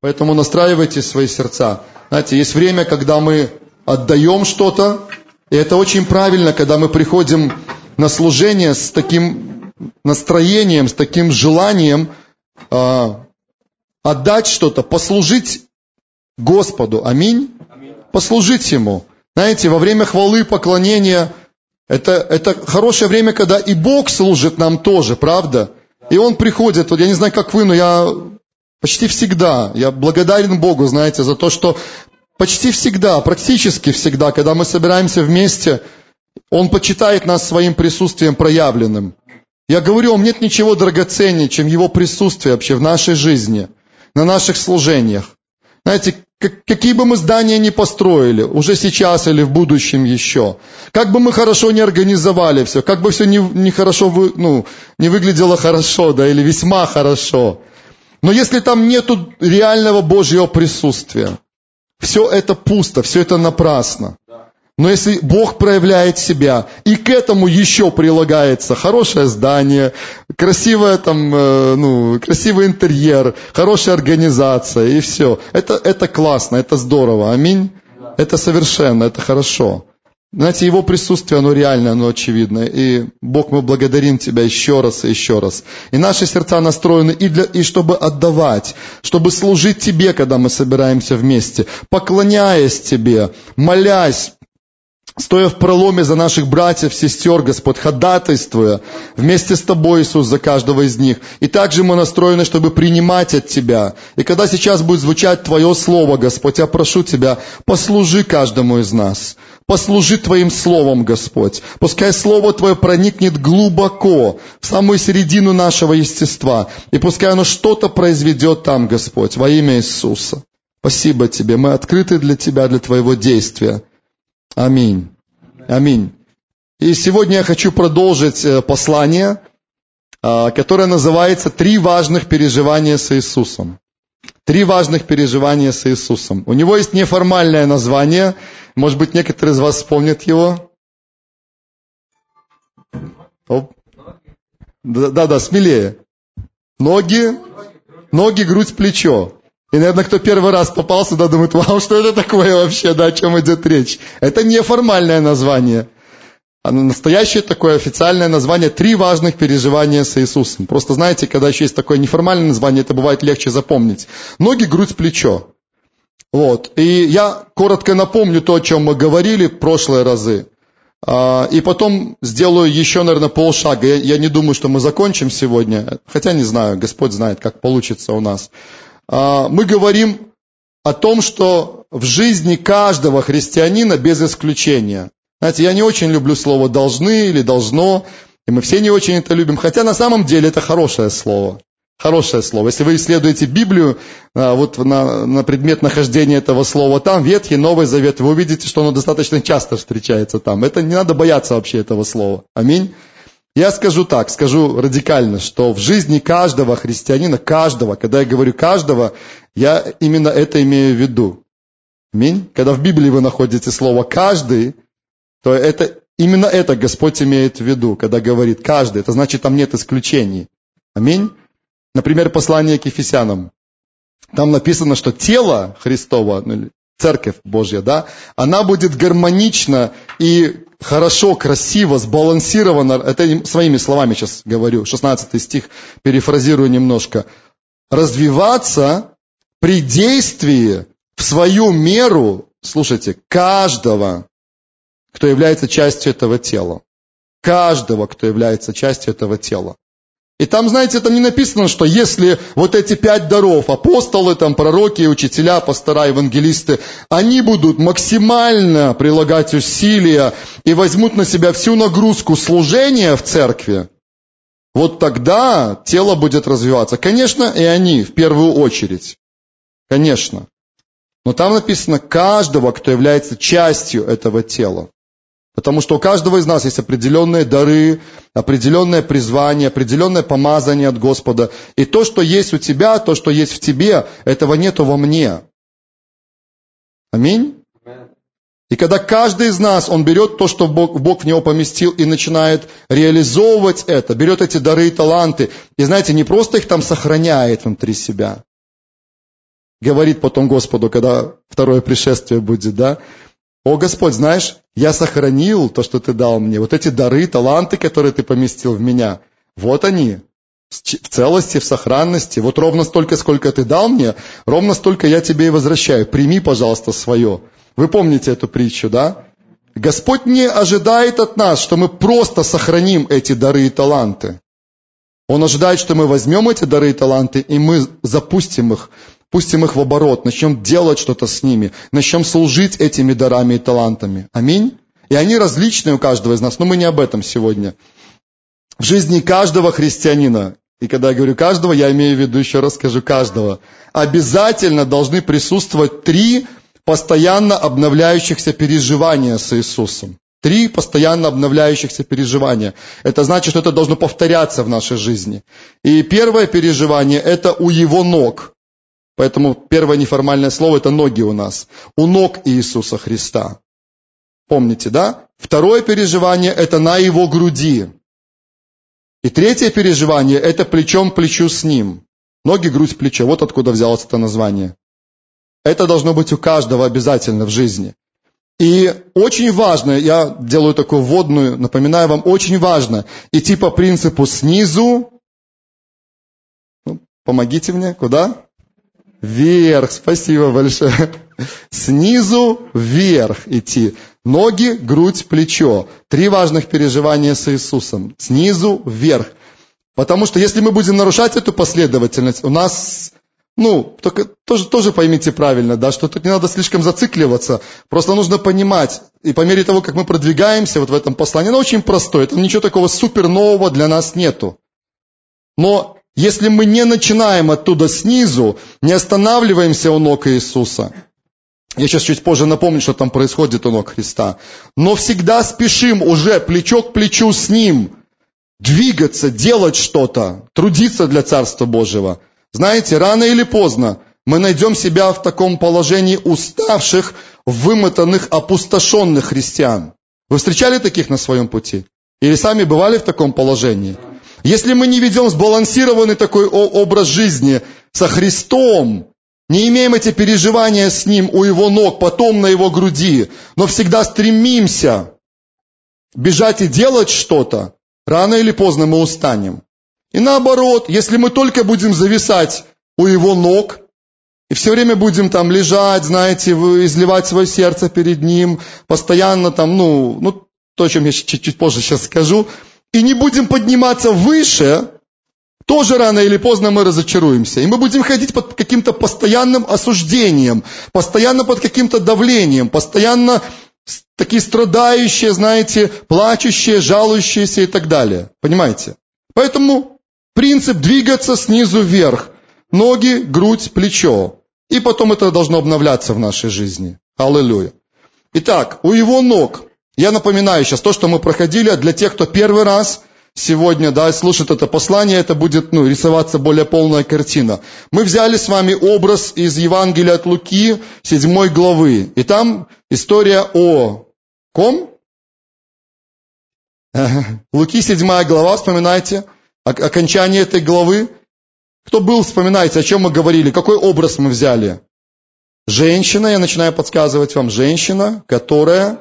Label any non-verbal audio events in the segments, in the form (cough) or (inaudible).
Поэтому настраивайте свои сердца. Знаете, есть время, когда мы отдаем что-то, и это очень правильно, когда мы приходим на служение с таким настроением, с таким желанием э, отдать что-то, послужить Господу. Аминь. Аминь. Послужить Ему. Знаете, во время хвалы, поклонения, это, это хорошее время, когда и Бог служит нам тоже, правда? И Он приходит, вот я не знаю, как вы, но я почти всегда, я благодарен Богу, знаете, за то, что почти всегда, практически всегда, когда мы собираемся вместе, Он почитает нас своим присутствием проявленным. Я говорю нет ничего драгоценнее, чем Его присутствие вообще в нашей жизни, на наших служениях. Знаете, как, какие бы мы здания ни построили, уже сейчас или в будущем еще, как бы мы хорошо не организовали все, как бы все не, не хорошо, ну, не выглядело хорошо, да, или весьма хорошо, но если там нету реального Божьего присутствия, все это пусто, все это напрасно. Но если Бог проявляет себя, и к этому еще прилагается хорошее здание, красивое там, э, ну, красивый интерьер, хорошая организация, и все. Это, это классно, это здорово. Аминь. Это совершенно, это хорошо. Знаете, Его присутствие, оно реально, оно очевидно. И Бог, мы благодарим Тебя еще раз и еще раз. И наши сердца настроены и, для, и чтобы отдавать, чтобы служить Тебе, когда мы собираемся вместе, поклоняясь Тебе, молясь, стоя в проломе за наших братьев, сестер, Господь, ходатайствуя вместе с Тобой, Иисус, за каждого из них. И также мы настроены, чтобы принимать от Тебя. И когда сейчас будет звучать Твое Слово, Господь, я прошу Тебя, послужи каждому из нас. Послужи Твоим Словом, Господь. Пускай Слово Твое проникнет глубоко, в самую середину нашего естества. И пускай оно что-то произведет там, Господь, во имя Иисуса. Спасибо Тебе. Мы открыты для Тебя, для Твоего действия. Аминь. Аминь. И сегодня я хочу продолжить э, послание, а, которое называется «Три важных переживания с Иисусом». Три важных переживания с Иисусом. У него есть неформальное название. Может быть, некоторые из вас вспомнят его. Да-да, смелее. Ноги, ноги, грудь, плечо. И, наверное, кто первый раз попал сюда, думает, вау, что это такое вообще, да, о чем идет речь. Это неформальное название. А настоящее такое официальное название «Три важных переживания с Иисусом». Просто знаете, когда еще есть такое неформальное название, это бывает легче запомнить. Ноги, грудь, плечо. Вот. И я коротко напомню то, о чем мы говорили в прошлые разы. А, и потом сделаю еще, наверное, полшага. Я, я не думаю, что мы закончим сегодня. Хотя не знаю, Господь знает, как получится у нас. А, мы говорим о том, что в жизни каждого христианина без исключения. Знаете, я не очень люблю слово «должны» или «должно», и мы все не очень это любим, хотя на самом деле это хорошее слово. Хорошее слово. Если вы исследуете Библию, а, вот на, на предмет нахождения этого слова там, Ветхий, Новый Завет, вы увидите, что оно достаточно часто встречается там. Это не надо бояться вообще этого слова. Аминь. Я скажу так, скажу радикально, что в жизни каждого христианина, каждого, когда я говорю каждого, я именно это имею в виду. Аминь. Когда в Библии вы находите слово «каждый», то это, именно это Господь имеет в виду, когда говорит «каждый». Это значит, там нет исключений. Аминь. Например, послание к Ефесянам. Там написано, что тело Христова, ну, церковь Божья, да, она будет гармонично и хорошо, красиво, сбалансировано, это своими словами сейчас говорю, 16 стих, перефразирую немножко, развиваться при действии в свою меру, слушайте, каждого, кто является частью этого тела. Каждого, кто является частью этого тела. И там, знаете, там не написано, что если вот эти пять даров, апостолы, там, пророки, учителя, пастора, евангелисты, они будут максимально прилагать усилия и возьмут на себя всю нагрузку служения в церкви, вот тогда тело будет развиваться. Конечно, и они в первую очередь. Конечно. Но там написано каждого, кто является частью этого тела. Потому что у каждого из нас есть определенные дары, определенное призвание, определенное помазание от Господа. И то, что есть у тебя, то, что есть в тебе, этого нету во мне. Аминь. И когда каждый из нас, он берет то, что Бог, Бог в него поместил, и начинает реализовывать это, берет эти дары и таланты, и знаете, не просто их там сохраняет внутри себя, говорит потом Господу, когда второе пришествие будет, да? О, Господь, знаешь, я сохранил то, что Ты дал мне. Вот эти дары, таланты, которые Ты поместил в меня, вот они, в целости, в сохранности. Вот ровно столько, сколько Ты дал мне, ровно столько я Тебе и возвращаю. Прими, пожалуйста, свое. Вы помните эту притчу, да? Господь не ожидает от нас, что мы просто сохраним эти дары и таланты. Он ожидает, что мы возьмем эти дары и таланты, и мы запустим их, пустим их в оборот, начнем делать что-то с ними, начнем служить этими дарами и талантами. Аминь. И они различные у каждого из нас, но мы не об этом сегодня. В жизни каждого христианина, и когда я говорю каждого, я имею в виду, еще раз скажу, каждого, обязательно должны присутствовать три постоянно обновляющихся переживания с Иисусом. Три постоянно обновляющихся переживания. Это значит, что это должно повторяться в нашей жизни. И первое переживание – это у Его ног. Поэтому первое неформальное слово – это ноги у нас. У ног Иисуса Христа. Помните, да? Второе переживание – это на Его груди. И третье переживание – это плечом к плечу с Ним. Ноги, грудь, плечо. Вот откуда взялось это название. Это должно быть у каждого обязательно в жизни. И очень важно, я делаю такую вводную, напоминаю вам, очень важно идти по принципу снизу. Ну, помогите мне, куда? Вверх, спасибо большое. Снизу вверх идти. Ноги, грудь, плечо. Три важных переживания с Иисусом. Снизу вверх. Потому что если мы будем нарушать эту последовательность, у нас ну, только тоже, тоже поймите правильно, да, что тут не надо слишком зацикливаться. Просто нужно понимать, и по мере того, как мы продвигаемся вот в этом послании, оно очень простое, это ничего такого супер нового для нас нету. Но если мы не начинаем оттуда снизу, не останавливаемся у ног Иисуса, я сейчас чуть позже напомню, что там происходит у ног Христа, но всегда спешим уже плечо к плечу с Ним, двигаться, делать что-то, трудиться для Царства Божьего – знаете, рано или поздно мы найдем себя в таком положении уставших, вымотанных, опустошенных христиан. Вы встречали таких на своем пути? Или сами бывали в таком положении? Если мы не ведем сбалансированный такой образ жизни со Христом, не имеем эти переживания с Ним у Его ног, потом на Его груди, но всегда стремимся бежать и делать что-то, рано или поздно мы устанем. И наоборот, если мы только будем зависать у его ног, и все время будем там лежать, знаете, изливать свое сердце перед ним, постоянно там, ну, ну то, о чем я чуть-чуть позже сейчас скажу, и не будем подниматься выше, тоже рано или поздно мы разочаруемся. И мы будем ходить под каким-то постоянным осуждением, постоянно под каким-то давлением, постоянно такие страдающие, знаете, плачущие, жалующиеся и так далее. Понимаете? Поэтому Принцип двигаться снизу вверх. Ноги, грудь, плечо. И потом это должно обновляться в нашей жизни. Аллилуйя. Итак, у его ног, я напоминаю сейчас то, что мы проходили, для тех, кто первый раз сегодня, да, слушает это послание, это будет, ну, рисоваться более полная картина. Мы взяли с вами образ из Евангелия от Луки, 7 главы. И там история о ком? (laughs) Луки, 7 глава, вспоминайте окончание этой главы. Кто был, вспоминайте, о чем мы говорили, какой образ мы взяли. Женщина, я начинаю подсказывать вам, женщина, которая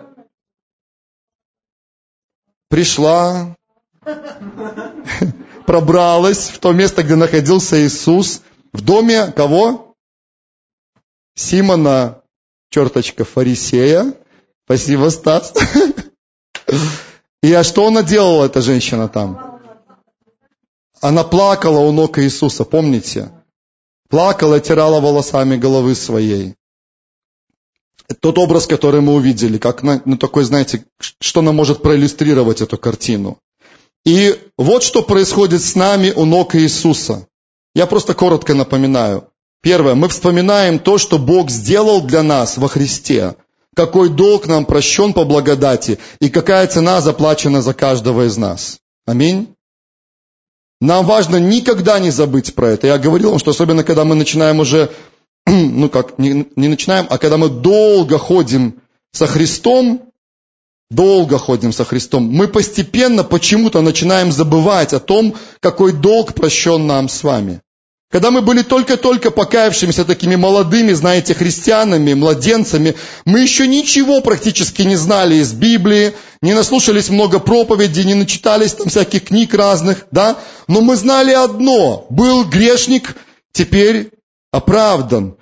пришла, пробралась в то место, где находился Иисус, в доме кого? Симона, черточка, фарисея. Спасибо, Стас. И а что она делала, эта женщина там? Она плакала у ног Иисуса, помните? Плакала, тирала волосами головы своей. Тот образ, который мы увидели, как ну, такой, знаете, что нам может проиллюстрировать эту картину. И вот что происходит с нами у ног Иисуса. Я просто коротко напоминаю. Первое, мы вспоминаем то, что Бог сделал для нас во Христе. Какой долг нам прощен по благодати и какая цена заплачена за каждого из нас. Аминь. Нам важно никогда не забыть про это. Я говорил вам, что особенно когда мы начинаем уже, (clears throat) ну как, не, не начинаем, а когда мы долго ходим со Христом, долго ходим со Христом, мы постепенно почему-то начинаем забывать о том, какой долг прощен нам с вами. Когда мы были только-только покаявшимися такими молодыми, знаете, христианами, младенцами, мы еще ничего практически не знали из Библии, не наслушались много проповедей, не начитались там всяких книг разных, да? Но мы знали одно. Был грешник, теперь оправдан.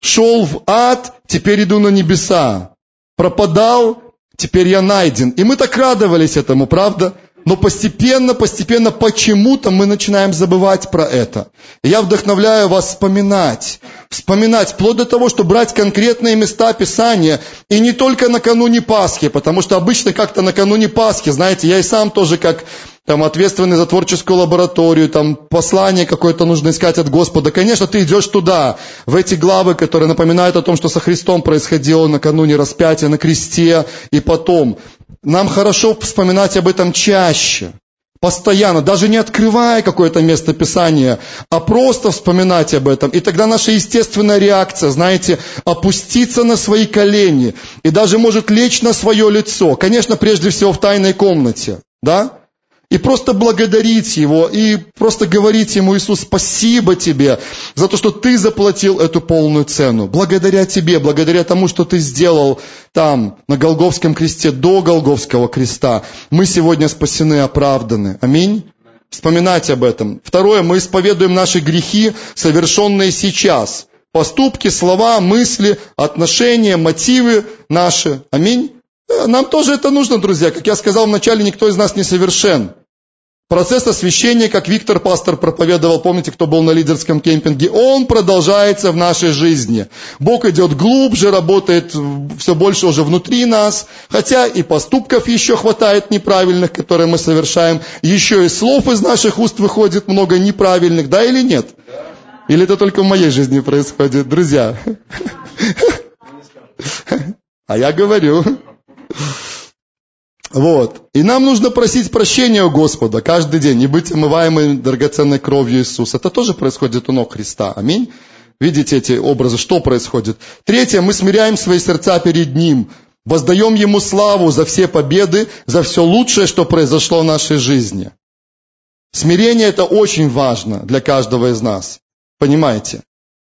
Шел в ад, теперь иду на небеса. Пропадал, теперь я найден. И мы так радовались этому, правда? Но постепенно, постепенно, почему-то мы начинаем забывать про это. Я вдохновляю вас вспоминать. Вспоминать, вплоть до того, что брать конкретные места Писания. И не только накануне Пасхи, потому что обычно как-то накануне Пасхи, знаете, я и сам тоже как там ответственный за творческую лабораторию, там послание какое-то нужно искать от Господа. Конечно, ты идешь туда, в эти главы, которые напоминают о том, что со Христом происходило накануне распятия на кресте и потом. Нам хорошо вспоминать об этом чаще, постоянно, даже не открывая какое-то место Писания, а просто вспоминать об этом. И тогда наша естественная реакция, знаете, опуститься на свои колени и даже может лечь на свое лицо. Конечно, прежде всего в тайной комнате, да? И просто благодарить Его, и просто говорить Ему, Иисус, спасибо Тебе за то, что Ты заплатил эту полную цену. Благодаря Тебе, благодаря тому, что Ты сделал там, на Голговском кресте, до Голговского креста, мы сегодня спасены оправданы. Аминь. Вспоминать об этом. Второе, мы исповедуем наши грехи, совершенные сейчас. Поступки, слова, мысли, отношения, мотивы наши. Аминь. Нам тоже это нужно, друзья. Как я сказал вначале, никто из нас не совершен. Процесс освящения, как Виктор Пастор проповедовал, помните, кто был на лидерском кемпинге, он продолжается в нашей жизни. Бог идет глубже, работает все больше уже внутри нас, хотя и поступков еще хватает неправильных, которые мы совершаем, еще и слов из наших уст выходит много неправильных, да или нет? Или это только в моей жизни происходит, друзья? (laughs) А я говорю. Вот. И нам нужно просить прощения у Господа каждый день и быть омываемым драгоценной кровью Иисуса. Это тоже происходит у ног Христа. Аминь. Видите эти образы, что происходит? Третье, мы смиряем свои сердца перед Ним, воздаем Ему славу за все победы, за все лучшее, что произошло в нашей жизни. Смирение это очень важно для каждого из нас. Понимаете?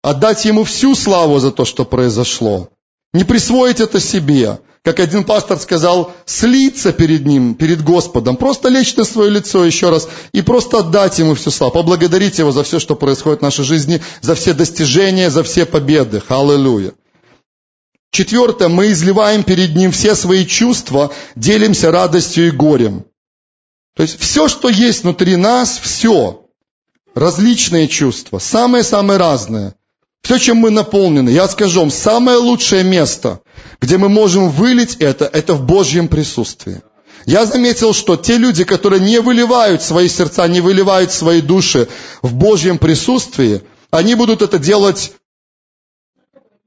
Отдать Ему всю славу за то, что произошло. Не присвоить это себе как один пастор сказал, слиться перед Ним, перед Господом, просто лечь на свое лицо еще раз и просто отдать Ему всю славу, поблагодарить Его за все, что происходит в нашей жизни, за все достижения, за все победы. Аллилуйя. Четвертое, мы изливаем перед Ним все свои чувства, делимся радостью и горем. То есть все, что есть внутри нас, все, различные чувства, самые-самые разные – все, чем мы наполнены, я скажу вам, самое лучшее место, где мы можем вылить это, это в Божьем присутствии. Я заметил, что те люди, которые не выливают свои сердца, не выливают свои души в Божьем присутствии, они будут это делать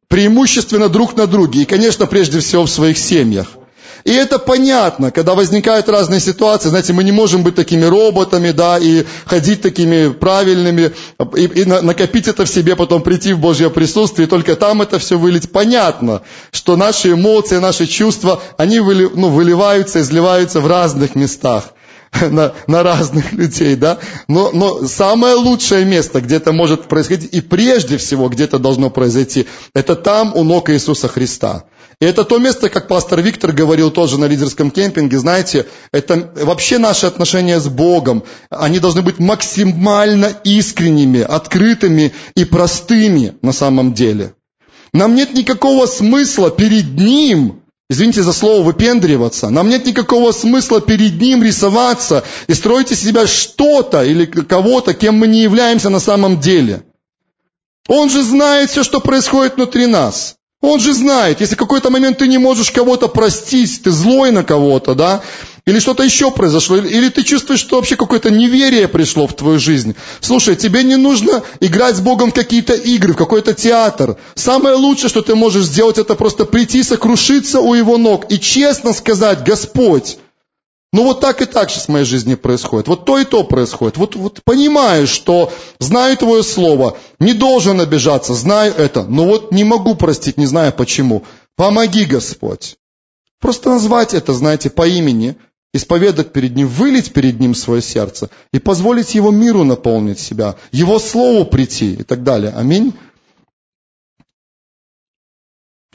преимущественно друг на друге. И, конечно, прежде всего в своих семьях. И это понятно, когда возникают разные ситуации, знаете, мы не можем быть такими роботами, да, и ходить такими правильными, и, и накопить это в себе, потом прийти в Божье присутствие, и только там это все вылить. Понятно, что наши эмоции, наши чувства, они выли, ну, выливаются, изливаются в разных местах. (laughs) На, на разных людей, да. Но, но самое лучшее место, где это может происходить, и прежде всего, где это должно произойти, это там у ног Иисуса Христа. И это то место, как пастор Виктор говорил тоже на лидерском кемпинге, знаете, это вообще наши отношения с Богом. Они должны быть максимально искренними, открытыми и простыми на самом деле. Нам нет никакого смысла перед Ним, извините за слово, выпендриваться. Нам нет никакого смысла перед Ним рисоваться и строить из себя что-то или кого-то, кем мы не являемся на самом деле. Он же знает все, что происходит внутри нас. Он же знает, если в какой-то момент ты не можешь кого-то простить, ты злой на кого-то, да, или что-то еще произошло, или ты чувствуешь, что вообще какое-то неверие пришло в твою жизнь. Слушай, тебе не нужно играть с Богом в какие-то игры, в какой-то театр. Самое лучшее, что ты можешь сделать, это просто прийти, сокрушиться у Его ног и честно сказать, Господь, ну вот так и так сейчас в моей жизни происходит. Вот то и то происходит. Вот, вот понимаю, что знаю Твое Слово, не должен обижаться, знаю это, но вот не могу простить, не знаю почему. Помоги, Господь. Просто назвать это, знаете, по имени. исповедать перед Ним, вылить перед Ним свое сердце и позволить Его миру наполнить себя, Его Слову прийти и так далее. Аминь.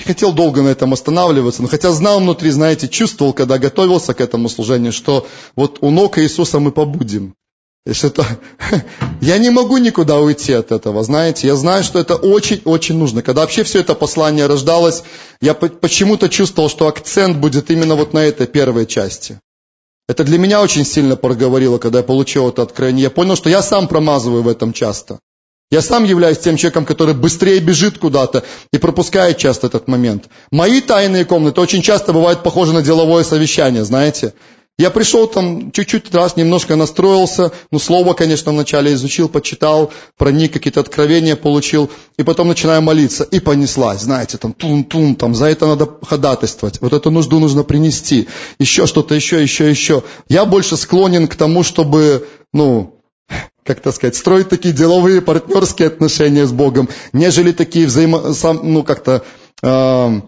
Хотел долго на этом останавливаться, но хотя знал внутри, знаете, чувствовал, когда готовился к этому служению, что вот у ног Иисуса мы побудем. И что (laughs) я не могу никуда уйти от этого, знаете. Я знаю, что это очень-очень нужно. Когда вообще все это послание рождалось, я почему-то чувствовал, что акцент будет именно вот на этой первой части. Это для меня очень сильно проговорило, когда я получил это откровение. Я понял, что я сам промазываю в этом часто. Я сам являюсь тем человеком, который быстрее бежит куда-то и пропускает часто этот момент. Мои тайные комнаты очень часто бывают похожи на деловое совещание, знаете. Я пришел там чуть-чуть раз, немножко настроился, ну, слово, конечно, вначале изучил, почитал, проник, какие-то откровения получил, и потом начинаю молиться, и понеслась, знаете, там, тун-тун, там, за это надо ходатайствовать, вот эту нужду нужно принести, еще что-то, еще, еще, еще. Я больше склонен к тому, чтобы, ну, как так сказать, строить такие деловые партнерские отношения с Богом, нежели такие взаимо... ну, как-то... Э,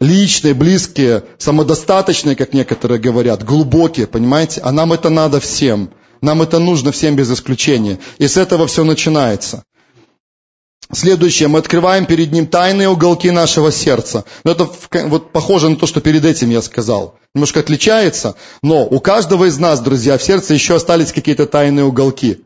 личные, близкие, самодостаточные, как некоторые говорят, глубокие, понимаете? А нам это надо всем. Нам это нужно всем без исключения. И с этого все начинается. Следующее, мы открываем перед Ним тайные уголки нашего сердца. Но это вот похоже на то, что перед этим я сказал. Немножко отличается, но у каждого из нас, друзья, в сердце еще остались какие-то тайные уголки.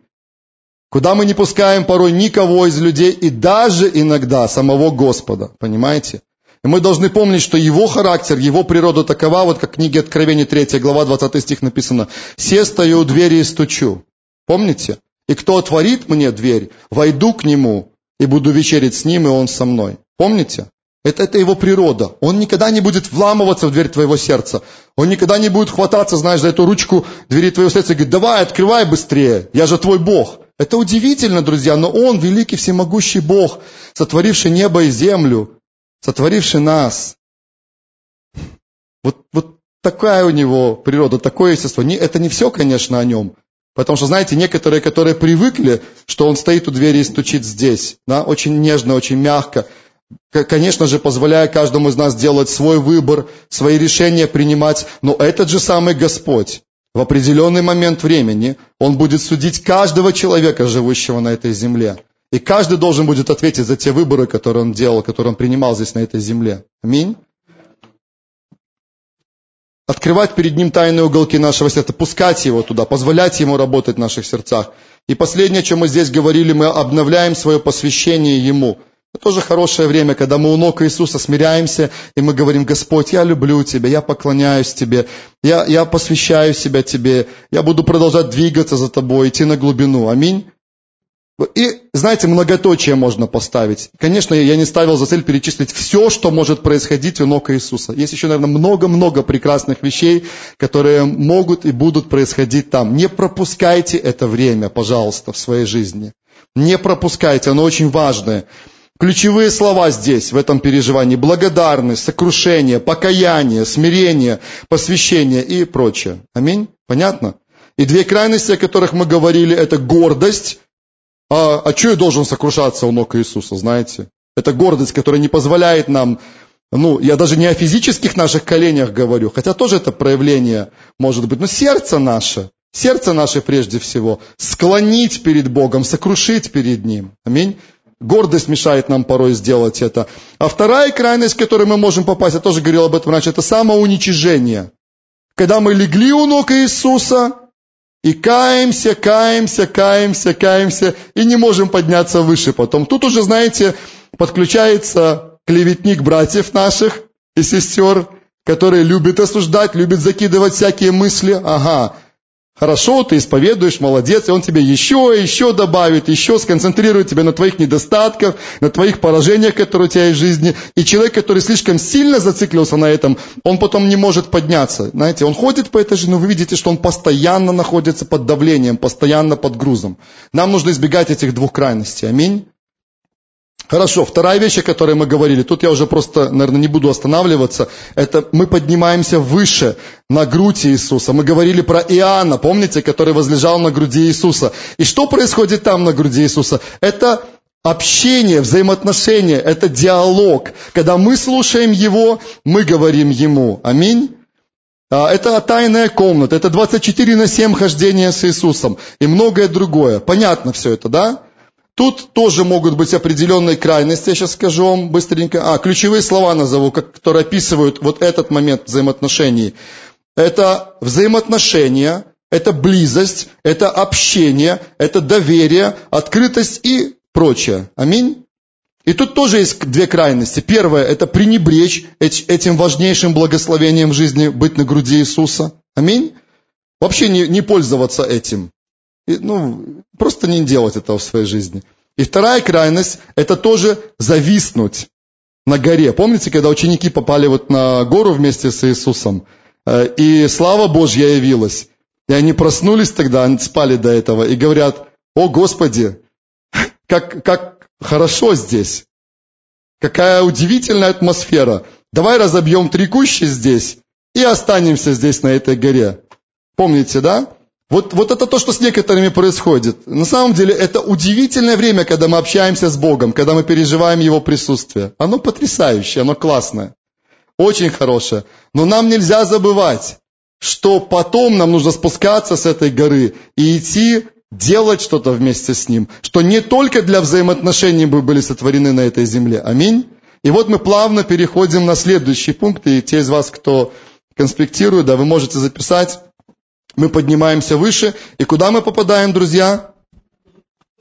Куда мы не пускаем порой никого из людей и даже иногда самого Господа. Понимаете? И мы должны помнить, что его характер, его природа такова, вот как в книге Откровения 3 глава 20 стих написано, «Се стою у двери и стучу». Помните? «И кто отворит мне дверь, войду к нему и буду вечерить с ним, и он со мной». Помните? Это, это его природа. Он никогда не будет вламываться в дверь твоего сердца. Он никогда не будет хвататься, знаешь, за эту ручку двери твоего сердца и говорить, давай, открывай быстрее, я же твой Бог. Это удивительно, друзья, но Он, великий всемогущий Бог, сотворивший небо и землю, сотворивший нас. Вот, вот такая у него природа, такое естество. Не, это не все, конечно, о нем. Потому что, знаете, некоторые, которые привыкли, что он стоит у двери и стучит здесь, да, очень нежно, очень мягко, конечно же, позволяя каждому из нас делать свой выбор, свои решения принимать, но этот же самый Господь в определенный момент времени, Он будет судить каждого человека, живущего на этой земле. И каждый должен будет ответить за те выборы, которые он делал, которые он принимал здесь, на этой земле. Аминь. Открывать перед ним тайные уголки нашего сердца, пускать его туда, позволять ему работать в наших сердцах. И последнее, о чем мы здесь говорили, мы обновляем свое посвящение ему. Это тоже хорошее время, когда мы у ног Иисуса смиряемся, и мы говорим, Господь, я люблю Тебя, я поклоняюсь Тебе, я, я посвящаю себя Тебе, я буду продолжать двигаться за Тобой, идти на глубину. Аминь. И, знаете, многоточие можно поставить. Конечно, я не ставил за цель перечислить все, что может происходить у ног Иисуса. Есть еще, наверное, много-много прекрасных вещей, которые могут и будут происходить там. Не пропускайте это время, пожалуйста, в своей жизни. Не пропускайте, оно очень важное. Ключевые слова здесь, в этом переживании. Благодарность, сокрушение, покаяние, смирение, посвящение и прочее. Аминь? Понятно? И две крайности, о которых мы говорили, это гордость а, а что я должен сокрушаться у ног Иисуса, знаете? Это гордость, которая не позволяет нам, ну, я даже не о физических наших коленях говорю, хотя тоже это проявление может быть, но сердце наше, сердце наше прежде всего, склонить перед Богом, сокрушить перед Ним. Аминь. Гордость мешает нам порой сделать это. А вторая крайность, в которой мы можем попасть, я тоже говорил об этом раньше, это самоуничижение. Когда мы легли у ног Иисуса, и каемся, каемся, каемся, каемся, и не можем подняться выше потом. Тут уже, знаете, подключается клеветник братьев наших и сестер, которые любят осуждать, любят закидывать всякие мысли. Ага, Хорошо, ты исповедуешь, молодец, и он тебе еще, еще добавит, еще сконцентрирует тебя на твоих недостатках, на твоих поражениях, которые у тебя есть в жизни. И человек, который слишком сильно зациклился на этом, он потом не может подняться. Знаете, он ходит по этой жизни, но вы видите, что он постоянно находится под давлением, постоянно под грузом. Нам нужно избегать этих двух крайностей. Аминь. Хорошо, вторая вещь, о которой мы говорили, тут я уже просто, наверное, не буду останавливаться, это мы поднимаемся выше, на грудь Иисуса. Мы говорили про Иоанна, помните, который возлежал на груди Иисуса. И что происходит там на груди Иисуса? Это общение, взаимоотношения, это диалог. Когда мы слушаем Его, мы говорим Ему. Аминь. А, это тайная комната, это 24 на 7 хождения с Иисусом и многое другое. Понятно все это, да? Тут тоже могут быть определенные крайности, я сейчас скажу вам быстренько. А, ключевые слова назову, которые описывают вот этот момент взаимоотношений. Это взаимоотношения, это близость, это общение, это доверие, открытость и прочее. Аминь. И тут тоже есть две крайности. Первое – это пренебречь этим важнейшим благословением в жизни, быть на груди Иисуса. Аминь. Вообще не, не пользоваться этим. И, ну, просто не делать этого в своей жизни. И вторая крайность – это тоже зависнуть на горе. Помните, когда ученики попали вот на гору вместе с Иисусом, э, и слава Божья явилась. И они проснулись тогда, они спали до этого, и говорят, о Господи, как, как Хорошо здесь. Какая удивительная атмосфера. Давай разобьем три кущи здесь и останемся здесь, на этой горе. Помните, да? Вот, вот это то, что с некоторыми происходит. На самом деле это удивительное время, когда мы общаемся с Богом, когда мы переживаем Его присутствие. Оно потрясающее, оно классное. Очень хорошее. Но нам нельзя забывать, что потом нам нужно спускаться с этой горы и идти делать что-то вместе с Ним, что не только для взаимоотношений мы были сотворены на этой земле. Аминь. И вот мы плавно переходим на следующий пункт, и те из вас, кто конспектирует, да, вы можете записать. Мы поднимаемся выше, и куда мы попадаем, друзья?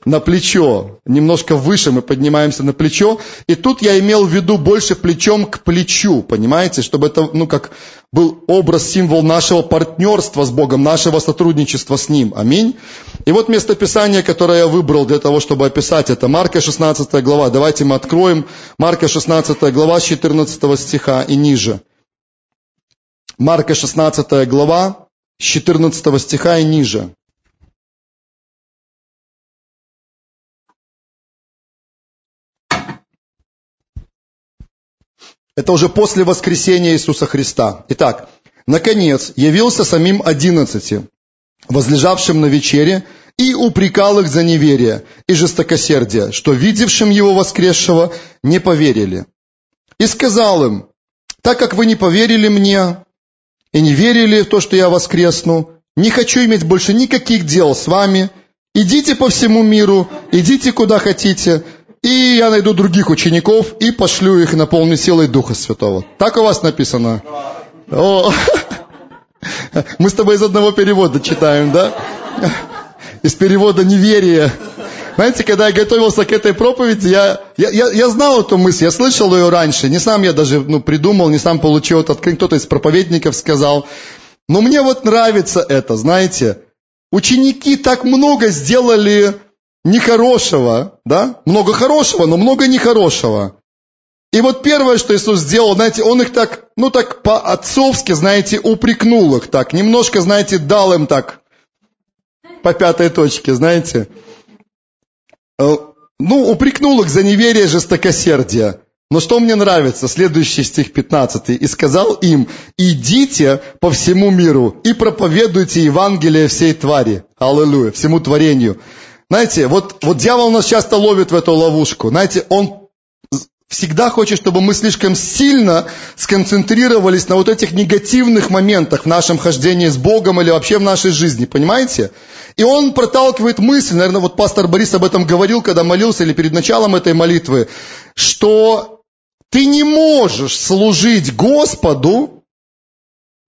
на плечо. Немножко выше мы поднимаемся на плечо. И тут я имел в виду больше плечом к плечу, понимаете? Чтобы это, ну, как был образ, символ нашего партнерства с Богом, нашего сотрудничества с Ним. Аминь. И вот место Писания, которое я выбрал для того, чтобы описать это. Марка 16 глава. Давайте мы откроем. Марка 16 глава 14 стиха и ниже. Марка 16 глава 14 стиха и ниже. Это уже после воскресения Иисуса Христа. Итак, наконец, явился самим одиннадцати, возлежавшим на вечере, и упрекал их за неверие и жестокосердие, что видевшим его воскресшего не поверили. И сказал им, так как вы не поверили мне и не верили в то, что я воскресну, не хочу иметь больше никаких дел с вами, идите по всему миру, идите куда хотите, и я найду других учеников и пошлю их на полной силой Духа Святого. Так у вас написано? О, (laughs) мы с тобой из одного перевода читаем, да? Из перевода неверия. Знаете, когда я готовился к этой проповеди, я, я, я, я знал эту мысль, я слышал ее раньше, не сам я даже ну, придумал, не сам получил это открытие, кто-то из проповедников сказал. Но мне вот нравится это, знаете. Ученики так много сделали нехорошего, да? Много хорошего, но много нехорошего. И вот первое, что Иисус сделал, знаете, Он их так, ну так по-отцовски, знаете, упрекнул их так, немножко, знаете, дал им так по пятой точке, знаете. Э, ну, упрекнул их за неверие, жестокосердие. Но что мне нравится, следующий стих 15. «И сказал им, идите по всему миру и проповедуйте Евангелие всей твари». Аллилуйя, всему творению. Знаете, вот, вот дьявол нас часто ловит в эту ловушку. Знаете, он всегда хочет, чтобы мы слишком сильно сконцентрировались на вот этих негативных моментах в нашем хождении с Богом или вообще в нашей жизни, понимаете? И он проталкивает мысль, наверное, вот пастор Борис об этом говорил, когда молился или перед началом этой молитвы, что ты не можешь служить Господу,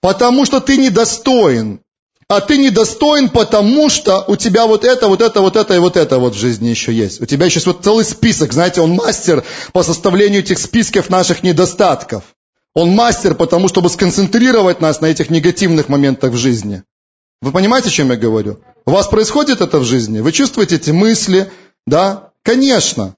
потому что ты недостоин а ты недостоин, потому что у тебя вот это, вот это, вот это и вот это вот в жизни еще есть. У тебя есть вот целый список, знаете, он мастер по составлению этих списков наших недостатков. Он мастер, потому чтобы сконцентрировать нас на этих негативных моментах в жизни. Вы понимаете, о чем я говорю? У вас происходит это в жизни? Вы чувствуете эти мысли? Да? Конечно.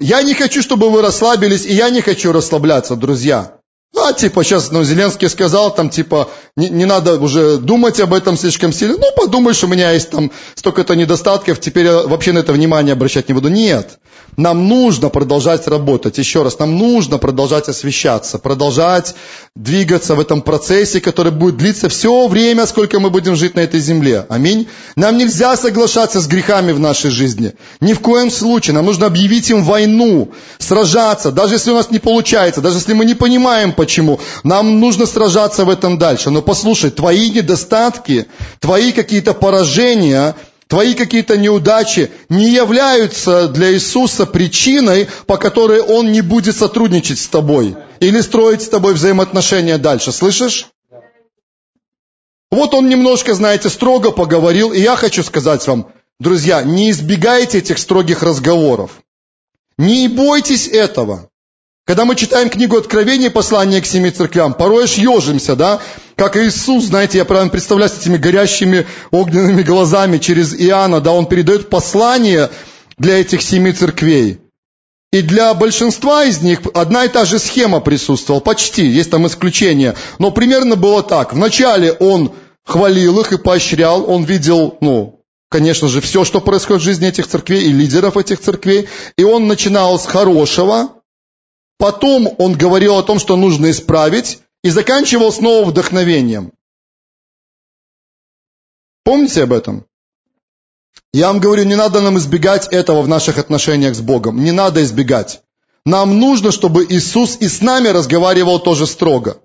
Я не хочу, чтобы вы расслабились, и я не хочу расслабляться, друзья. А, типа, сейчас, ну, Зеленский сказал, там, типа, не, не надо уже думать об этом слишком сильно. Ну, подумаешь, у меня есть там столько-то недостатков, теперь я вообще на это внимание обращать не буду. Нет. Нам нужно продолжать работать. Еще раз, нам нужно продолжать освещаться, продолжать двигаться в этом процессе, который будет длиться все время, сколько мы будем жить на этой земле. Аминь. Нам нельзя соглашаться с грехами в нашей жизни. Ни в коем случае. Нам нужно объявить им войну, сражаться, даже если у нас не получается, даже если мы не понимаем, почему. Нам нужно сражаться в этом дальше. Но послушай, твои недостатки, твои какие-то поражения, твои какие-то неудачи не являются для Иисуса причиной, по которой Он не будет сотрудничать с тобой или строить с тобой взаимоотношения дальше. Слышишь? Вот он немножко, знаете, строго поговорил, и я хочу сказать вам, друзья, не избегайте этих строгих разговоров. Не бойтесь этого. Когда мы читаем книгу Откровения, послание к семи церквям, порой аж ежимся, да? Как Иисус, знаете, я правильно представляю с этими горящими огненными глазами через Иоанна, да, он передает послание для этих семи церквей. И для большинства из них одна и та же схема присутствовала, почти, есть там исключения. Но примерно было так. Вначале он хвалил их и поощрял, он видел, ну, конечно же, все, что происходит в жизни этих церквей и лидеров этих церквей. И он начинал с хорошего, потом он говорил о том, что нужно исправить, и заканчивал снова вдохновением. Помните об этом? Я вам говорю, не надо нам избегать этого в наших отношениях с Богом. Не надо избегать. Нам нужно, чтобы Иисус и с нами разговаривал тоже строго.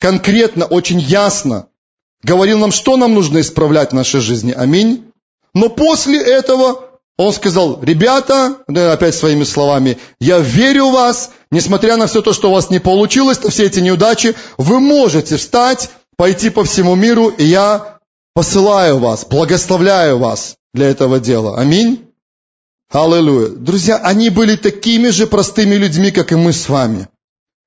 Конкретно, очень ясно. Говорил нам, что нам нужно исправлять в нашей жизни. Аминь. Но после этого он сказал, ребята, опять своими словами, я верю в вас, несмотря на все то, что у вас не получилось, все эти неудачи, вы можете встать, пойти по всему миру, и я посылаю вас, благословляю вас для этого дела. Аминь. Аллилуйя. Друзья, они были такими же простыми людьми, как и мы с вами.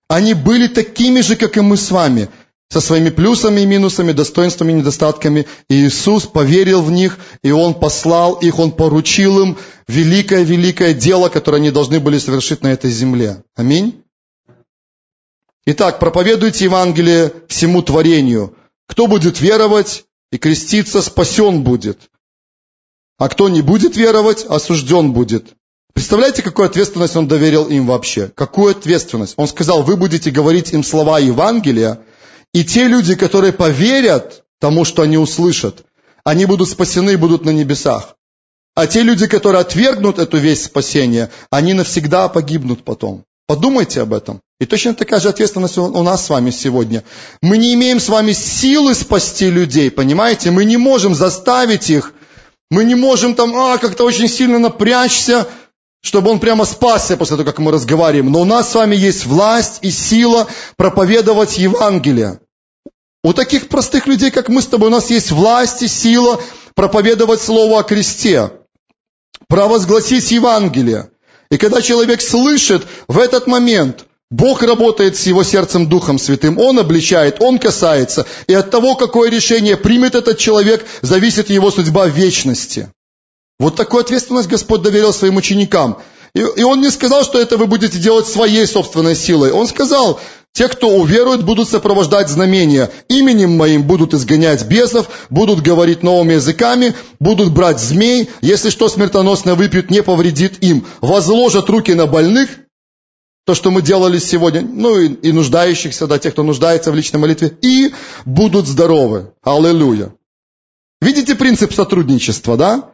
Они были такими же, как и мы с вами со своими плюсами и минусами, достоинствами и недостатками. И Иисус поверил в них, и Он послал их, Он поручил им великое-великое дело, которое они должны были совершить на этой земле. Аминь. Итак, проповедуйте Евангелие всему творению. Кто будет веровать и креститься, спасен будет. А кто не будет веровать, осужден будет. Представляете, какую ответственность он доверил им вообще? Какую ответственность? Он сказал, вы будете говорить им слова Евангелия, и те люди, которые поверят тому, что они услышат, они будут спасены и будут на небесах. А те люди, которые отвергнут эту весть спасения, они навсегда погибнут потом. Подумайте об этом. И точно такая же ответственность у нас с вами сегодня. Мы не имеем с вами силы спасти людей, понимаете? Мы не можем заставить их, мы не можем там, а, как-то очень сильно напрячься, чтобы он прямо спасся после того, как мы разговариваем. Но у нас с вами есть власть и сила проповедовать Евангелие. У таких простых людей, как мы с тобой, у нас есть власть и сила проповедовать Слово о кресте, провозгласить Евангелие. И когда человек слышит в этот момент, Бог работает с его сердцем Духом Святым. Он обличает, Он касается. И от того, какое решение примет этот человек, зависит его судьба в вечности. Вот такую ответственность Господь доверил своим ученикам. И, и Он не сказал, что это вы будете делать своей собственной силой. Он сказал, те, кто уверует, будут сопровождать знамения. Именем моим будут изгонять бесов, будут говорить новыми языками, будут брать змей. Если что смертоносное выпьют, не повредит им. Возложат руки на больных, то, что мы делали сегодня, ну и, и нуждающихся, да, тех, кто нуждается в личной молитве, и будут здоровы. Аллилуйя. Видите принцип сотрудничества, да?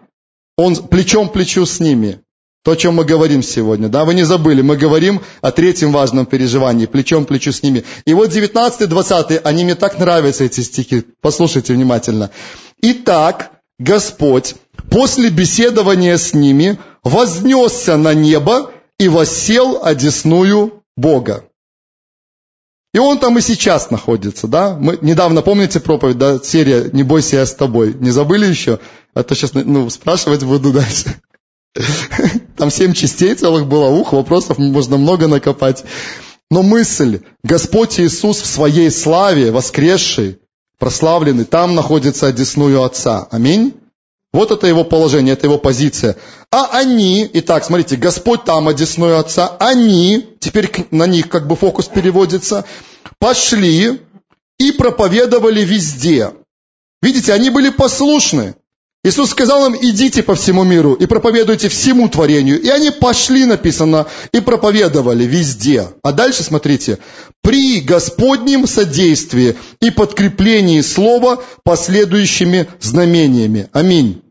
Он плечом к плечу с ними. То, о чем мы говорим сегодня, да, вы не забыли, мы говорим о третьем важном переживании, плечом к плечу с ними. И вот 19 20 они мне так нравятся, эти стихи, послушайте внимательно. Итак, Господь после беседования с ними вознесся на небо и воссел одесную Бога. И он там и сейчас находится, да? Мы недавно, помните проповедь, да, серия «Не бойся, я с тобой». Не забыли еще? А то сейчас, ну, спрашивать буду дальше. (laughs) Там семь частей целых было, ух, вопросов можно много накопать. Но мысль, Господь Иисус в своей славе, воскресший, прославленный, там находится одесную Отца. Аминь. Вот это его положение, это его позиция. А они, итак, смотрите, Господь там одесную Отца, они, теперь на них как бы фокус переводится, пошли и проповедовали везде. Видите, они были послушны. Иисус сказал им, идите по всему миру и проповедуйте всему творению. И они пошли, написано, и проповедовали везде. А дальше смотрите. При Господнем содействии и подкреплении слова последующими знамениями. Аминь.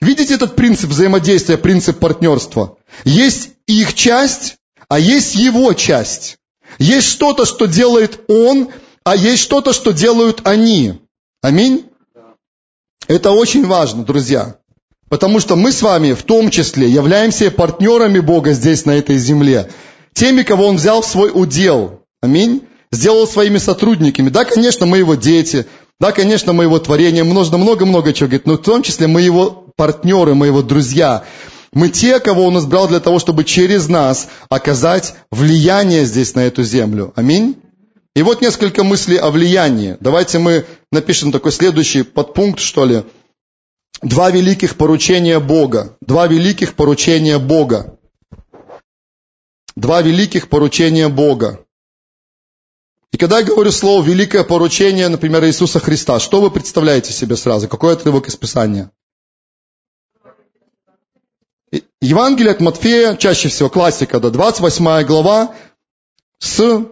Видите этот принцип взаимодействия, принцип партнерства? Есть их часть, а есть его часть. Есть что-то, что делает Он, а есть что-то, что делают они. Аминь? Это очень важно, друзья. Потому что мы с вами в том числе являемся партнерами Бога здесь, на этой земле. Теми, кого Он взял в свой удел. Аминь. Сделал своими сотрудниками. Да, конечно, мы Его дети. Да, конечно, мы Его творение. Нужно много-много чего говорить. Но в том числе мы Его партнеры, мы Его друзья. Мы те, кого Он избрал для того, чтобы через нас оказать влияние здесь, на эту землю. Аминь. И вот несколько мыслей о влиянии. Давайте мы напишем такой следующий подпункт, что ли. Два великих поручения Бога. Два великих поручения Бога. Два великих поручения Бога. И когда я говорю слово «великое поручение», например, Иисуса Христа, что вы представляете себе сразу? Какой отрывок из Писания? Евангелие от Матфея, чаще всего классика, да, 28 глава, с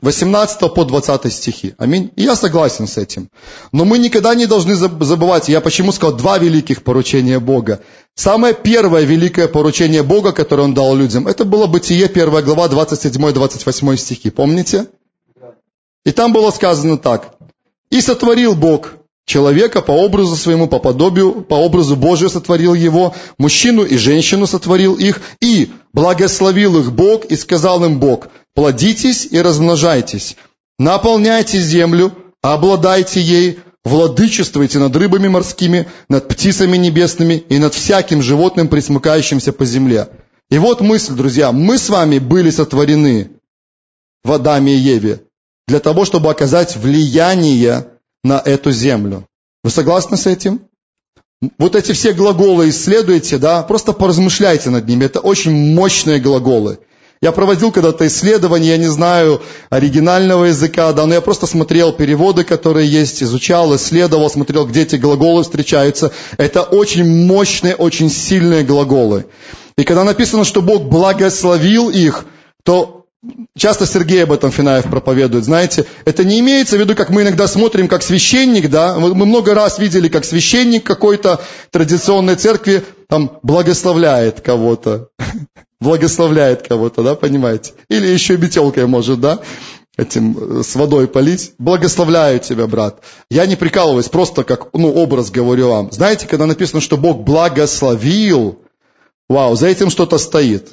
18 по 20 стихи. Аминь. И я согласен с этим. Но мы никогда не должны забывать, я почему сказал два великих поручения Бога. Самое первое великое поручение Бога, которое Он дал людям, это было Бытие, 1 глава, 27-28 стихи. Помните? И там было сказано так. «И сотворил Бог человека по образу своему, по подобию, по образу Божию сотворил его, мужчину и женщину сотворил их, и благословил их Бог, и сказал им Бог, плодитесь и размножайтесь, наполняйте землю, обладайте ей, владычествуйте над рыбами морскими, над птицами небесными и над всяким животным, присмыкающимся по земле. И вот мысль, друзья, мы с вами были сотворены в Адаме и Еве для того, чтобы оказать влияние на эту землю. Вы согласны с этим? Вот эти все глаголы исследуйте, да, просто поразмышляйте над ними. Это очень мощные глаголы. Я проводил когда-то исследование, я не знаю оригинального языка, да, но я просто смотрел переводы, которые есть, изучал, исследовал, смотрел, где эти глаголы встречаются. Это очень мощные, очень сильные глаголы. И когда написано, что Бог благословил их, то Часто Сергей об этом Финаев проповедует, знаете, это не имеется в виду, как мы иногда смотрим, как священник, да, мы много раз видели, как священник какой-то традиционной церкви там благословляет кого-то, (laughs) благословляет кого-то, да, понимаете, или еще метелкой может, да, этим э, с водой полить. Благословляю тебя, брат. Я не прикалываюсь, просто как, ну, образ говорю вам. Знаете, когда написано, что Бог благословил, вау, за этим что-то стоит.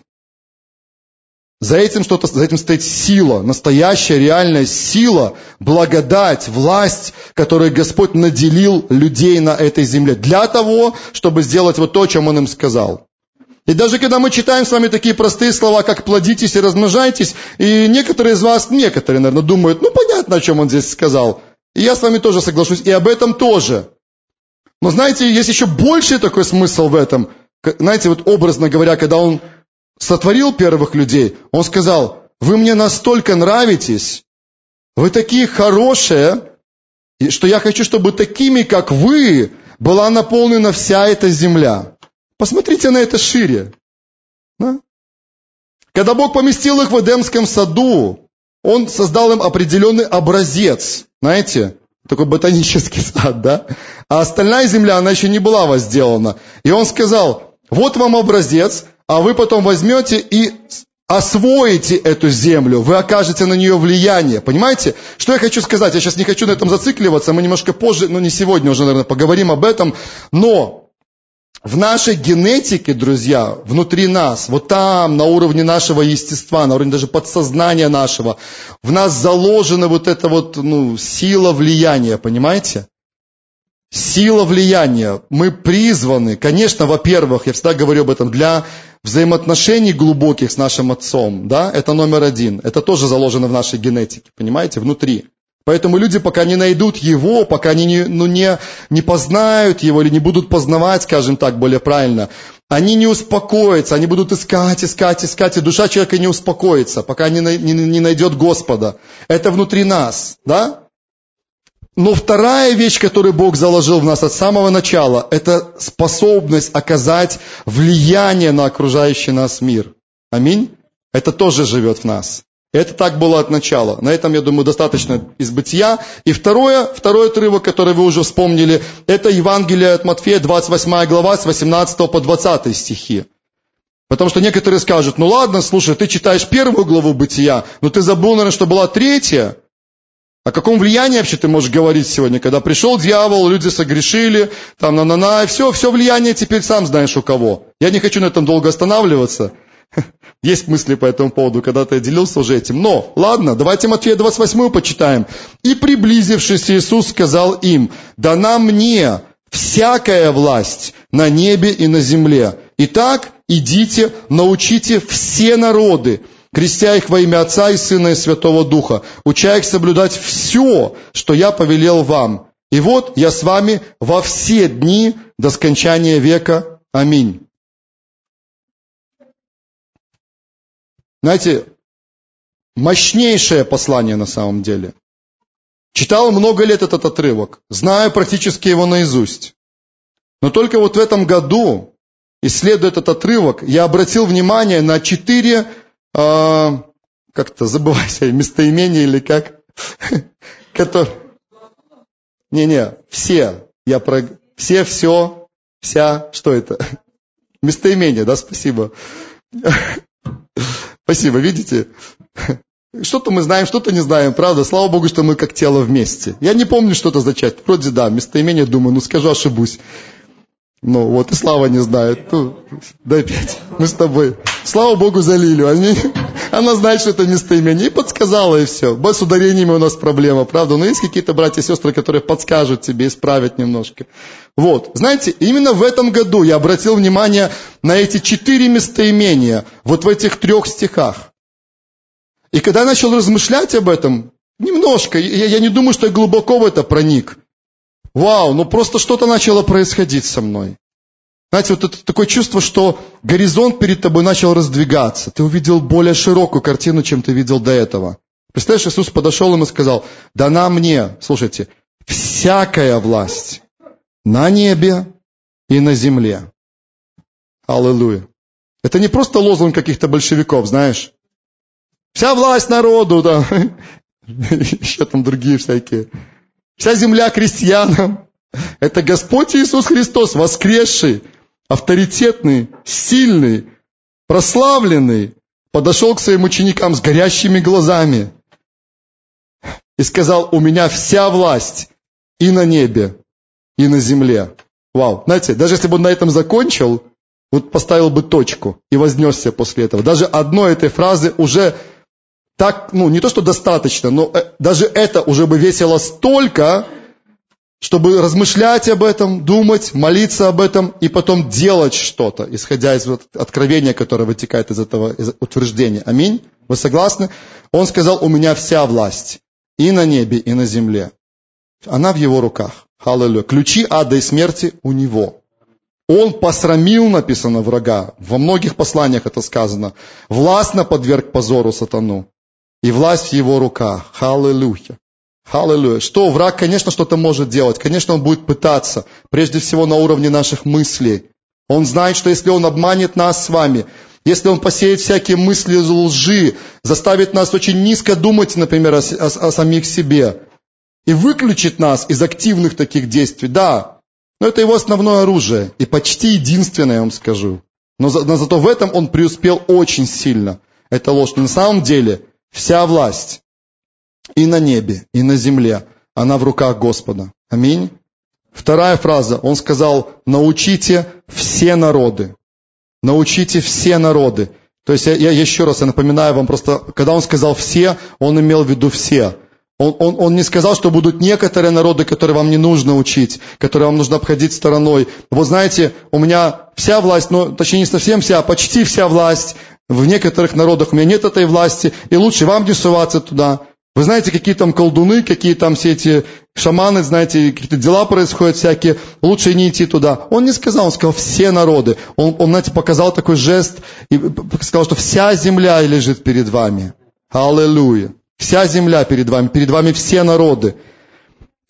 За этим что-то, за этим стоит сила, настоящая реальная сила, благодать, власть, которой Господь наделил людей на этой земле для того, чтобы сделать вот то, чем Он им сказал. И даже когда мы читаем с вами такие простые слова, как «плодитесь и размножайтесь», и некоторые из вас, некоторые, наверное, думают, ну, понятно, о чем он здесь сказал. И я с вами тоже соглашусь, и об этом тоже. Но знаете, есть еще больший такой смысл в этом. Знаете, вот образно говоря, когда он сотворил первых людей, он сказал, вы мне настолько нравитесь, вы такие хорошие, что я хочу, чтобы такими, как вы, была наполнена вся эта земля. Посмотрите на это шире. Да? Когда Бог поместил их в Эдемском саду, Он создал им определенный образец, знаете, такой ботанический (laughs) сад, да? А остальная земля, она еще не была возделана. И Он сказал, вот вам образец, а вы потом возьмете и освоите эту землю, вы окажете на нее влияние. Понимаете? Что я хочу сказать? Я сейчас не хочу на этом зацикливаться, мы немножко позже, ну не сегодня уже, наверное, поговорим об этом. Но в нашей генетике, друзья, внутри нас, вот там, на уровне нашего естества, на уровне даже подсознания нашего, в нас заложена вот эта вот ну, сила влияния, понимаете? Сила влияния. Мы призваны, конечно, во-первых, я всегда говорю об этом, для взаимоотношений глубоких с нашим отцом, да, это номер один. Это тоже заложено в нашей генетике, понимаете, внутри. Поэтому люди, пока не найдут его, пока они не, ну, не, не познают его или не будут познавать, скажем так, более правильно, они не успокоятся, они будут искать, искать, искать, и душа человека не успокоится, пока не, не, не найдет Господа. Это внутри нас, да? Но вторая вещь, которую Бог заложил в нас от самого начала, это способность оказать влияние на окружающий нас мир. Аминь. Это тоже живет в нас. Это так было от начала. На этом, я думаю, достаточно из бытия. И второе, второй отрывок, который вы уже вспомнили, это Евангелие от Матфея, 28 глава, с 18 по 20 стихи. Потому что некоторые скажут, ну ладно, слушай, ты читаешь первую главу бытия, но ты забыл, наверное, что была третья. О каком влиянии вообще ты можешь говорить сегодня, когда пришел дьявол, люди согрешили, там на-на-на, и все, все влияние теперь сам знаешь у кого. Я не хочу на этом долго останавливаться. (laughs) Есть мысли по этому поводу, когда-то я делился уже этим. Но, ладно, давайте Матфея 28 почитаем. «И приблизившись, Иисус сказал им, дана мне всякая власть на небе и на земле. Итак, идите, научите все народы, крестя их во имя Отца и Сына и Святого Духа, уча их соблюдать все, что я повелел вам. И вот я с вами во все дни до скончания века. Аминь. Знаете, мощнейшее послание на самом деле. Читал много лет этот отрывок, знаю практически его наизусть. Но только вот в этом году, исследуя этот отрывок, я обратил внимание на четыре, э, как-то забывайся, местоимения или как, (laughs) которые... Не-не, все, я про... Все, все, вся, что это? (laughs) Местоимение, да, спасибо. (laughs) Спасибо, видите? Что-то мы знаем, что-то не знаем, правда? Слава Богу, что мы как тело вместе. Я не помню, что это означает. Вроде да, местоимение думаю, ну скажу, ошибусь. Ну вот и Слава не знает. Ну, дай пять. Мы с тобой. Слава Богу за Лилю. Они, она знает, что это местоимение. И подсказала, и все. С ударениями у нас проблема, правда? Но есть какие-то братья и сестры, которые подскажут тебе, исправят немножко. Вот. Знаете, именно в этом году я обратил внимание на эти четыре местоимения, вот в этих трех стихах. И когда я начал размышлять об этом, немножко, я, я не думаю, что я глубоко в это проник. Вау, ну просто что-то начало происходить со мной. Знаете, вот это такое чувство, что горизонт перед тобой начал раздвигаться. Ты увидел более широкую картину, чем ты видел до этого. Представляешь, Иисус подошел им и сказал, дана мне, слушайте, всякая власть на небе и на земле. Аллилуйя. Это не просто лозунг каких-то большевиков, знаешь. Вся власть народу, да. (laughs) Еще там другие всякие. Вся земля крестьянам. Это Господь Иисус Христос, воскресший, авторитетный, сильный, прославленный, подошел к своим ученикам с горящими глазами и сказал, у меня вся власть и на небе, и на земле. Вау. Знаете, даже если бы он на этом закончил, вот поставил бы точку и вознесся после этого. Даже одной этой фразы уже так, ну, не то, что достаточно, но э, даже это уже бы весело столько, чтобы размышлять об этом, думать, молиться об этом и потом делать что-то, исходя из вот откровения, которое вытекает из этого из утверждения. Аминь? Вы согласны? Он сказал, у меня вся власть и на небе, и на земле. Она в его руках. Аллилуйя. Ключи ада и смерти у него. Он посрамил, написано, врага. Во многих посланиях это сказано. Властно подверг позору сатану. И власть в его руках. Аллилуйя. Аллилуйя. Что, враг, конечно, что-то может делать. Конечно, он будет пытаться. Прежде всего на уровне наших мыслей. Он знает, что если он обманет нас с вами, если он посеет всякие мысли лжи, заставит нас очень низко думать, например, о, о, о самих себе, и выключит нас из активных таких действий, да, но это его основное оружие, и почти единственное, я вам скажу. Но, за, но зато в этом он преуспел очень сильно. Это ложь. Но на самом деле вся власть и на небе, и на земле, она в руках Господа. Аминь. Вторая фраза. Он сказал, научите все народы. Научите все народы. То есть я, я еще раз я напоминаю вам, просто когда он сказал все, он имел в виду все. Он, он, он не сказал, что будут некоторые народы, которые вам не нужно учить, которые вам нужно обходить стороной. Вот знаете, у меня вся власть, ну, точнее не совсем вся, а почти вся власть в некоторых народах. У меня нет этой власти, и лучше вам не суваться туда. Вы знаете, какие там колдуны, какие там все эти шаманы, знаете, какие-то дела происходят всякие, лучше не идти туда. Он не сказал, он сказал все народы. Он, он знаете, показал такой жест и сказал, что вся земля лежит перед вами. Аллилуйя. Вся земля перед вами, перед вами все народы.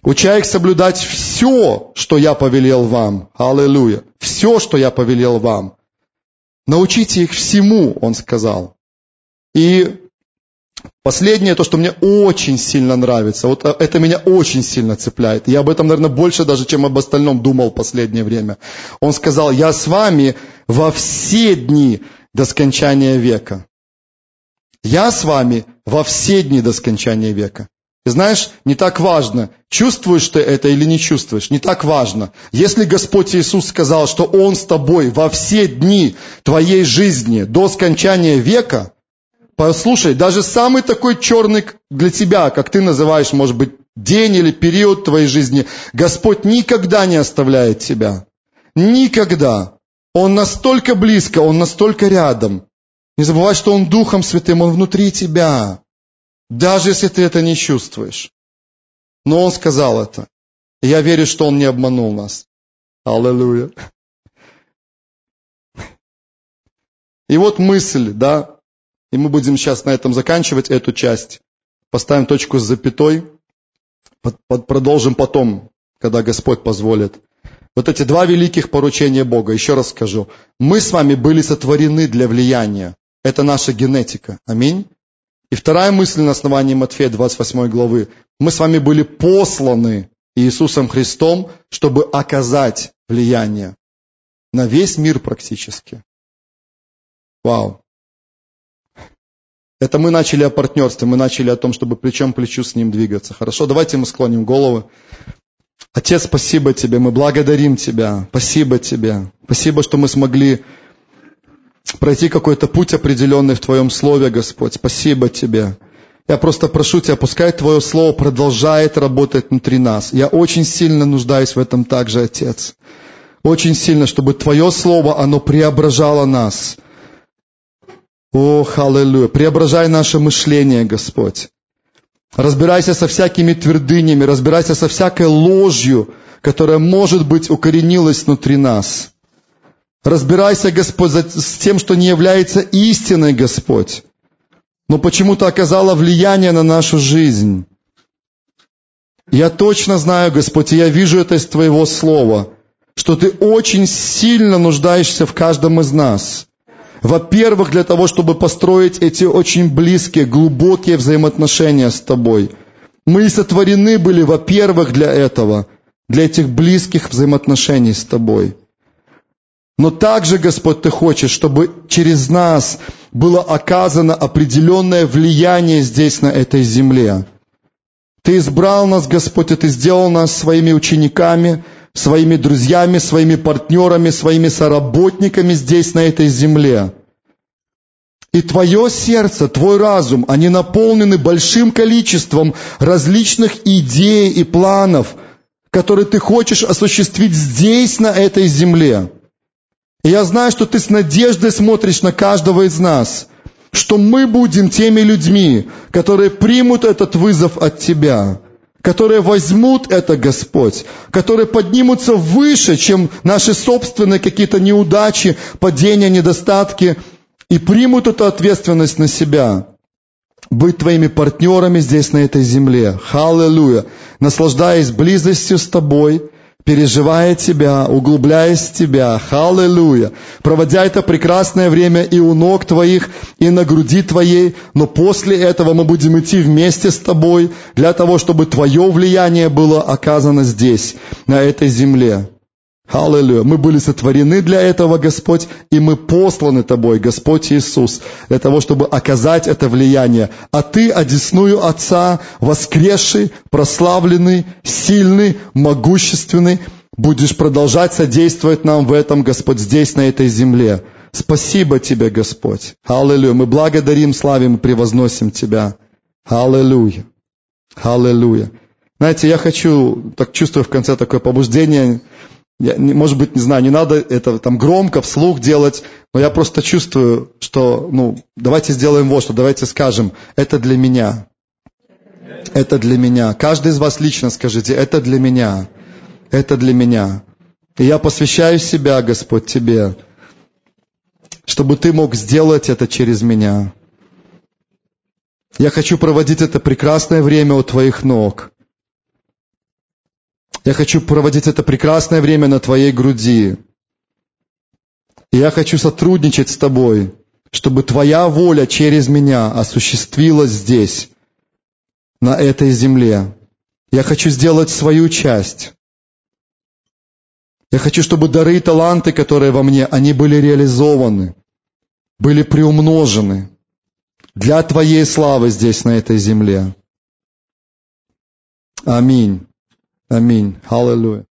Уча их соблюдать все, что я повелел вам. Аллилуйя. Все, что я повелел вам. Научите их всему, он сказал. И последнее, то, что мне очень сильно нравится, вот э, это меня очень сильно цепляет. Я об этом, наверное, больше даже, чем об остальном думал в последнее время. Он сказал, я с вами во все дни до скончания века. Я с вами во все дни до скончания века. Знаешь, не так важно, чувствуешь ты это или не чувствуешь, не так важно. Если Господь Иисус сказал, что Он с тобой во все дни твоей жизни до скончания века, послушай, даже самый такой черный для тебя, как ты называешь, может быть, день или период твоей жизни, Господь никогда не оставляет тебя. Никогда. Он настолько близко, Он настолько рядом. Не забывай, что Он Духом Святым, Он внутри тебя. Даже если ты это не чувствуешь. Но Он сказал это. Я верю, что Он не обманул нас. Аллилуйя. И вот мысль, да, и мы будем сейчас на этом заканчивать эту часть. Поставим точку с запятой. Продолжим потом, когда Господь позволит. Вот эти два великих поручения Бога, еще раз скажу. Мы с вами были сотворены для влияния. Это наша генетика. Аминь. И вторая мысль на основании Матфея 28 главы. Мы с вами были посланы Иисусом Христом, чтобы оказать влияние на весь мир практически. Вау. Это мы начали о партнерстве, мы начали о том, чтобы плечом к плечу с Ним двигаться. Хорошо, давайте мы склоним головы. Отец, спасибо Тебе, мы благодарим Тебя. Спасибо Тебе. Спасибо, что мы смогли пройти какой-то путь определенный в Твоем Слове, Господь. Спасибо Тебе. Я просто прошу Тебя, пускай Твое Слово продолжает работать внутри нас. Я очень сильно нуждаюсь в этом также, Отец. Очень сильно, чтобы Твое Слово, оно преображало нас. О, аллилуйя. Преображай наше мышление, Господь. Разбирайся со всякими твердынями, разбирайся со всякой ложью, которая, может быть, укоренилась внутри нас. Разбирайся, Господь, с тем, что не является истиной, Господь, но почему-то оказало влияние на нашу жизнь. Я точно знаю, Господь, и я вижу это из Твоего Слова, что Ты очень сильно нуждаешься в каждом из нас. Во-первых, для того, чтобы построить эти очень близкие, глубокие взаимоотношения с Тобой. Мы сотворены были, во-первых, для этого, для этих близких взаимоотношений с Тобой. Но также, Господь, Ты хочешь, чтобы через нас было оказано определенное влияние здесь, на этой земле. Ты избрал нас, Господь, и Ты сделал нас своими учениками, своими друзьями, своими партнерами, своими соработниками здесь, на этой земле. И твое сердце, твой разум, они наполнены большим количеством различных идей и планов, которые ты хочешь осуществить здесь, на этой земле. И я знаю, что ты с надеждой смотришь на каждого из нас, что мы будем теми людьми, которые примут этот вызов от Тебя, которые возьмут это, Господь, которые поднимутся выше, чем наши собственные какие-то неудачи, падения, недостатки, и примут эту ответственность на себя. Быть твоими партнерами здесь, на этой земле. Халлелуя. Наслаждаясь близостью с тобой – переживая Тебя, углубляясь в Тебя, халлелуя, проводя это прекрасное время и у ног Твоих, и на груди Твоей, но после этого мы будем идти вместе с Тобой для того, чтобы Твое влияние было оказано здесь, на этой земле. Аллилуйя. Мы были сотворены для этого, Господь, и мы посланы Тобой, Господь Иисус, для того, чтобы оказать это влияние. А Ты, одесную Отца, воскресший, прославленный, сильный, могущественный, будешь продолжать содействовать нам в этом, Господь, здесь, на этой земле. Спасибо Тебе, Господь. Аллилуйя. Мы благодарим, славим и превозносим Тебя. Аллилуйя. Аллилуйя. Знаете, я хочу, так чувствую в конце такое побуждение, я, может быть, не знаю, не надо это там громко, вслух делать, но я просто чувствую, что, ну, давайте сделаем вот что, давайте скажем, это для меня. Это для меня. Каждый из вас лично скажите, это для меня. Это для меня. И я посвящаю себя, Господь, Тебе, чтобы Ты мог сделать это через меня. Я хочу проводить это прекрасное время у Твоих ног. Я хочу проводить это прекрасное время на Твоей груди. И я хочу сотрудничать с Тобой, чтобы Твоя воля через меня осуществилась здесь, на этой земле. Я хочу сделать свою часть. Я хочу, чтобы дары и таланты, которые во мне, они были реализованы. были приумножены для Твоей славы здесь, на этой земле. Аминь. Аминь. Аллилуйя.